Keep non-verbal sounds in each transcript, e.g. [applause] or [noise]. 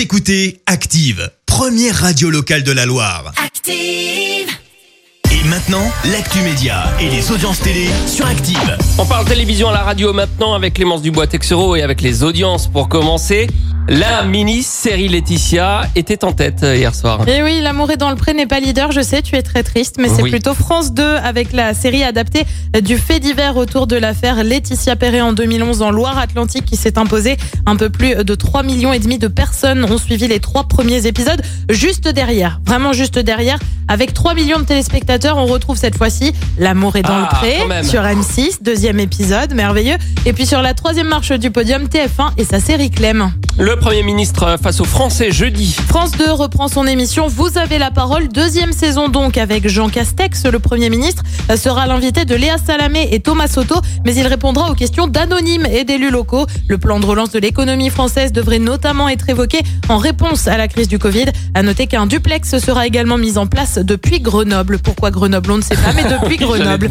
Vous écoutez Active, première radio locale de la Loire. Active. Et maintenant, l'actu média et les audiences télé sur Active. On parle télévision à la radio maintenant avec Clémence Dubois-Texero et avec les audiences pour commencer. La mini-série Laetitia était en tête euh, hier soir. Et oui, L'amour est dans le pré n'est pas leader, je sais, tu es très triste, mais c'est Oui. plutôt France 2 avec la série adaptée du fait divers autour de l'affaire Laetitia Perret en 2011 en Loire-Atlantique qui s'est imposée. Un peu plus de 3 millions et demi de personnes ont suivi les trois premiers épisodes juste derrière, vraiment juste derrière. Avec 3 millions de téléspectateurs, on retrouve cette fois-ci L'amour est dans Ah, le pré quand même. sur M6, deuxième épisode, merveilleux. Et puis sur la troisième marche du podium, TF1 et sa série Clem. Le Premier ministre face aux Français jeudi. France 2 reprend son émission Vous avez la parole, deuxième saison donc avec Jean Castex, le Premier ministre, sera l'invité de Léa Salamé et Thomas Soto, mais il répondra aux questions d'anonymes et d'élus locaux. Le plan de relance de l'économie française devrait notamment être évoqué en réponse à la crise du Covid. À noter qu'un duplex sera également mis en place depuis Grenoble. Pourquoi Grenoble? On ne sait pas, mais depuis [laughs] Grenoble.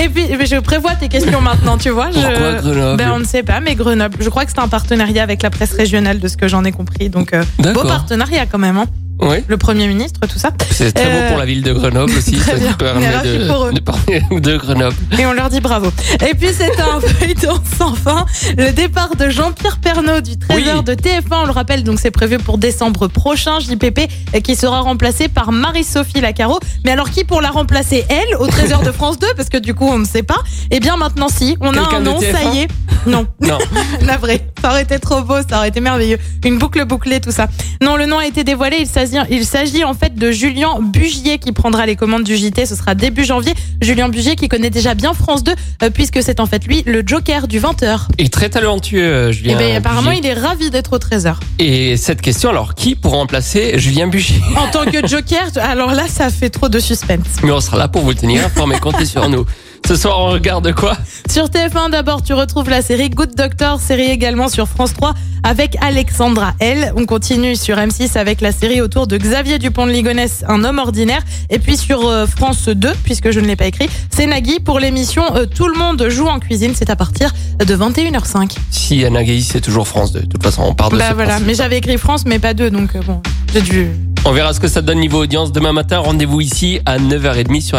Et puis, je prévois tes questions maintenant, tu vois. je- Pourquoi Grenoble? Ben, On ne sait pas, mais Grenoble. Je crois que c'est un partenariat avec la presse régionale, de ce que j'en ai compris. Donc, euh, beau partenariat quand même. Hein. Oui, Le Premier ministre, tout ça. c'est très Euh, beau pour la ville de Grenoble aussi. [laughs] très ça bien. permet de, de parler [laughs] de Grenoble. Et on leur dit bravo. Et puis, c'est un [laughs] feuilleton sans fin. Le départ de Jean-Pierre Pernaud du 13h Oui. de TF1, on le rappelle, donc c'est prévu pour décembre prochain, JPP, euh, qui sera remplacé par Marie-Sophie Lacaro. Mais alors, qui pour la remplacer, elle, au 13h de France 2 Parce que du coup, on ne sait pas. Eh bien, maintenant, si. On a un nom, ça TF1? y est. Non. [laughs] Non, [laughs] Navré. Ça aurait été trop beau, ça aurait été merveilleux. Une boucle bouclée, tout ça. Non, le nom a été dévoilé. Il s'agit, il s'agit en fait de Julien Bugier qui prendra les commandes du JT. Ce sera début janvier. Julien Bugier qui connaît déjà bien France 2, euh, puisque c'est en fait lui le Joker du 20h. il est très talentueux, euh, Julien. Et ben apparemment, Bugier. il est ravi d'être au 13h. Et cette question, alors, qui pour remplacer Julien Bugier? [laughs] En tant que Joker, alors là, ça fait trop de suspense. Mais on sera là pour vous tenir informé, comptez sur nous. Ce soir, on regarde quoi Sur TF1 d'abord, tu retrouves la série Good Doctor, série également sur France 3 avec Alexandra L. On continue sur M6 avec la série autour de Xavier Dupont de Ligonnès, un homme ordinaire. Et puis sur euh, France 2, puisque je ne l'ai pas écrit, c'est Nagui pour l'émission euh, Tout le monde joue en cuisine. C'est à partir de 21h05. Si Gaïs, c'est toujours France 2. De toute façon, on part de Bah ce voilà, principe. mais j'avais écrit France, mais pas 2, donc euh, bon, j'ai dû. On verra ce que ça donne niveau audience demain matin. Rendez-vous ici à 9h30 sur